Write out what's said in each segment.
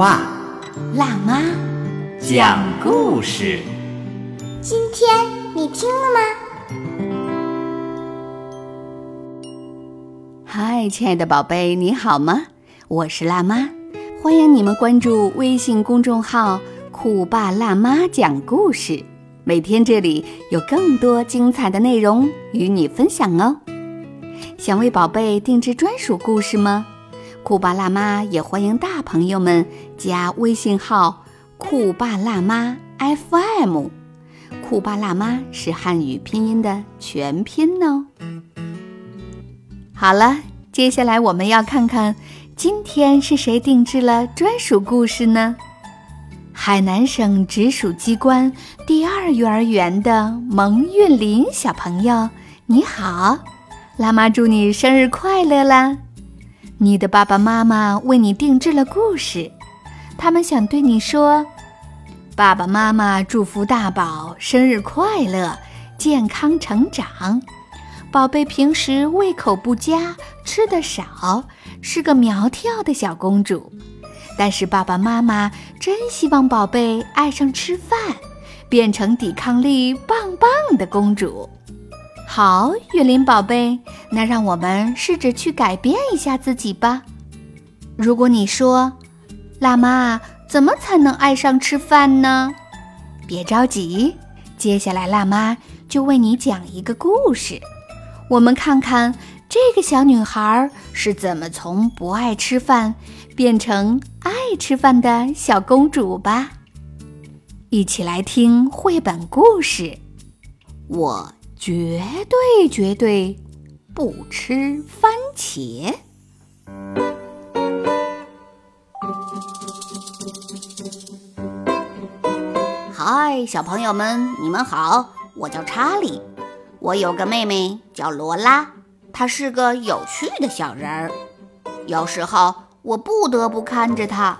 爸辣妈讲故事，今天你听了吗？嗨，亲爱的宝贝，你好吗？我是辣妈，欢迎你们关注微信公众号“酷爸辣妈讲故事”，每天这里有更多精彩的内容与你分享哦。想为宝贝定制专属故事吗？酷爸辣妈也欢迎大朋友们加微信号“酷爸辣妈 FM”，酷爸辣妈是汉语拼音的全拼哦。好了，接下来我们要看看今天是谁定制了专属故事呢？海南省直属机关第二幼儿园的蒙韵林小朋友，你好，辣妈祝你生日快乐啦！你的爸爸妈妈为你定制了故事，他们想对你说：“爸爸妈妈祝福大宝生日快乐，健康成长。宝贝平时胃口不佳，吃的少，是个苗条的小公主。但是爸爸妈妈真希望宝贝爱上吃饭，变成抵抗力棒棒的公主。”好，月林宝贝，那让我们试着去改变一下自己吧。如果你说，辣妈怎么才能爱上吃饭呢？别着急，接下来辣妈就为你讲一个故事。我们看看这个小女孩是怎么从不爱吃饭变成爱吃饭的小公主吧。一起来听绘本故事。我。绝对绝对不吃番茄！嗨，小朋友们，你们好，我叫查理，我有个妹妹叫罗拉，她是个有趣的小人儿。有时候我不得不看着她，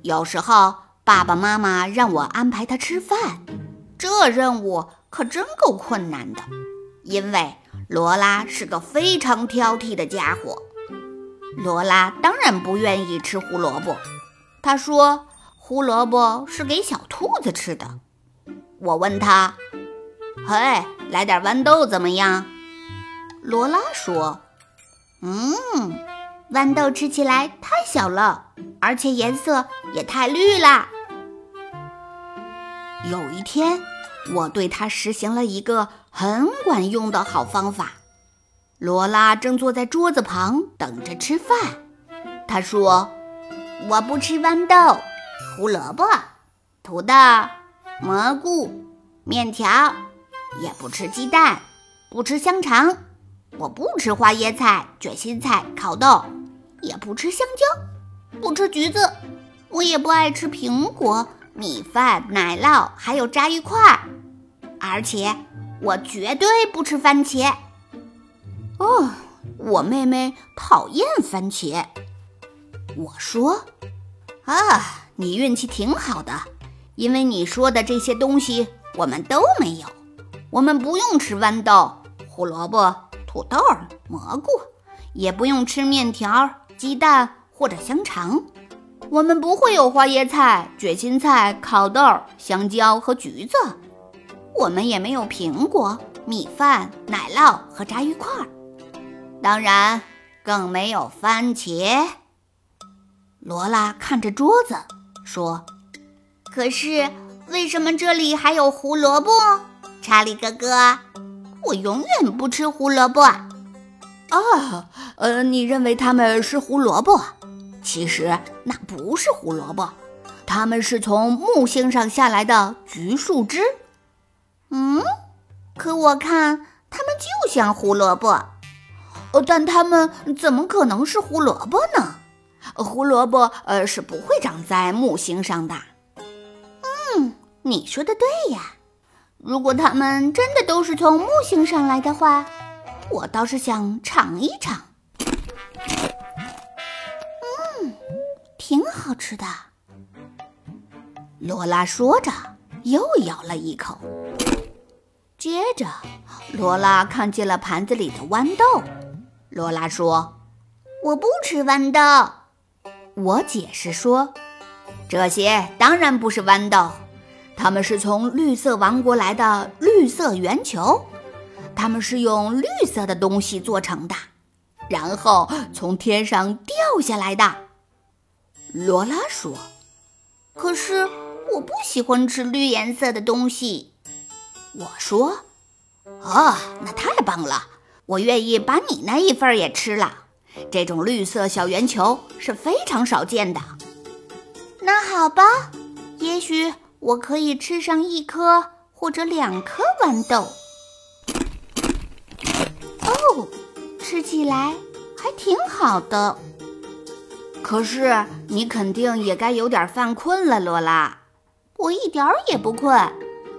有时候爸爸妈妈让我安排她吃饭，这任务。可真够困难的，因为罗拉是个非常挑剔的家伙。罗拉当然不愿意吃胡萝卜，她说胡萝卜是给小兔子吃的。我问她：“嘿，来点豌豆怎么样？”罗拉说：“嗯，豌豆吃起来太小了，而且颜色也太绿啦。”有一天。我对他实行了一个很管用的好方法。罗拉正坐在桌子旁等着吃饭。他说：“我不吃豌豆、胡萝卜、土豆、蘑菇、面条，也不吃鸡蛋，不吃香肠，我不吃花椰菜、卷心菜、烤豆，也不吃香蕉，不吃橘子，我也不爱吃苹果、米饭、奶酪，还有炸鱼块。”而且我绝对不吃番茄。哦，我妹妹讨厌番茄。我说：“啊，你运气挺好的，因为你说的这些东西我们都没有。我们不用吃豌豆、胡萝卜、土豆、蘑菇，也不用吃面条、鸡蛋或者香肠。我们不会有花椰菜、卷心菜、烤豆、香蕉和橘子。”我们也没有苹果、米饭、奶酪和炸鱼块儿，当然更没有番茄。罗拉看着桌子说：“可是为什么这里还有胡萝卜？”查理哥哥，我永远不吃胡萝卜。啊，呃，你认为它们是胡萝卜？其实那不是胡萝卜，它们是从木星上下来的橘树枝。嗯，可我看它们就像胡萝卜，哦，但它们怎么可能是胡萝卜呢？胡萝卜呃是不会长在木星上的。嗯，你说的对呀。如果它们真的都是从木星上来的话，我倒是想尝一尝。嗯，挺好吃的。罗拉说着，又咬了一口。接着，罗拉看见了盘子里的豌豆。罗拉说：“我不吃豌豆。”我解释说：“这些当然不是豌豆，它们是从绿色王国来的绿色圆球，它们是用绿色的东西做成的，然后从天上掉下来的。”罗拉说：“可是我不喜欢吃绿颜色的东西。”我说：“哦，那太棒了！我愿意把你那一份也吃了。这种绿色小圆球是非常少见的。”那好吧，也许我可以吃上一颗或者两颗豌豆。哦，吃起来还挺好的。可是你肯定也该有点犯困了，罗拉。我一点儿也不困。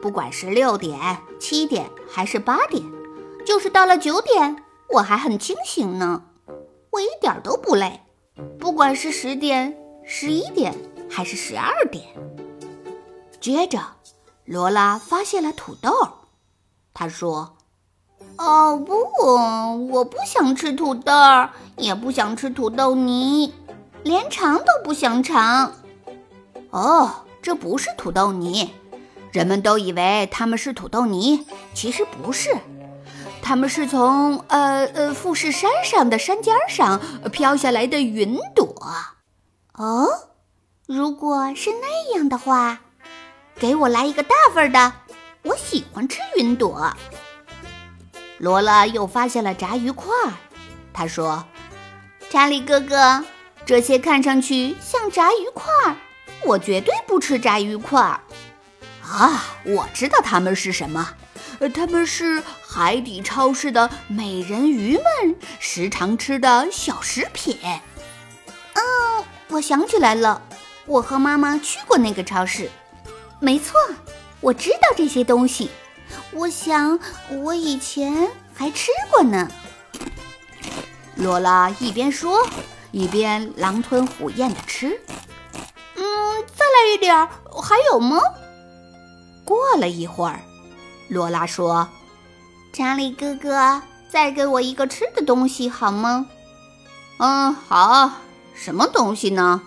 不管是六点、七点还是八点，就是到了九点，我还很清醒呢。我一点都不累。不管是十点、十一点还是十二点。接着，罗拉发现了土豆。她说：“哦不，我不想吃土豆，也不想吃土豆泥，连尝都不想尝。”哦，这不是土豆泥。人们都以为它们是土豆泥，其实不是，它们是从呃呃富士山上的山尖上飘下来的云朵。哦，如果是那样的话，给我来一个大份的，我喜欢吃云朵。罗拉又发现了炸鱼块，他说：“查理哥哥，这些看上去像炸鱼块，我绝对不吃炸鱼块。”啊，我知道它们是什么，呃，它们是海底超市的美人鱼们时常吃的小食品。嗯，我想起来了，我和妈妈去过那个超市。没错，我知道这些东西。我想我以前还吃过呢。罗拉一边说，一边狼吞虎咽地吃。嗯，再来一点儿，还有吗？过了一会儿，罗拉说：“查理哥哥，再给我一个吃的东西好吗？”“嗯，好。什么东西呢？”“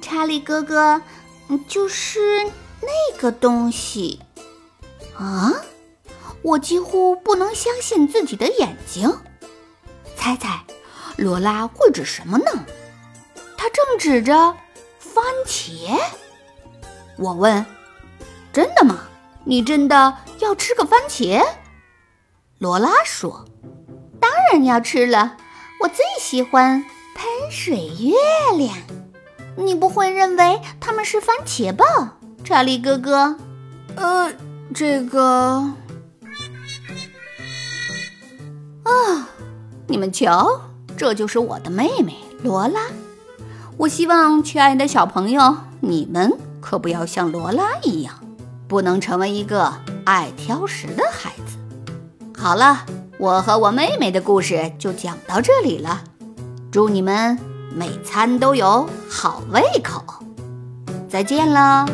查理哥哥，就是那个东西。”啊！我几乎不能相信自己的眼睛。猜猜，罗拉会指什么呢？他正指着番茄。我问。真的吗？你真的要吃个番茄？罗拉说：“当然要吃了，我最喜欢喷水月亮。你不会认为它们是番茄吧，查理哥哥？”呃，这个……啊，你们瞧，这就是我的妹妹罗拉。我希望，亲爱的小朋友，你们可不要像罗拉一样。不能成为一个爱挑食的孩子。好了，我和我妹妹的故事就讲到这里了。祝你们每餐都有好胃口。再见了。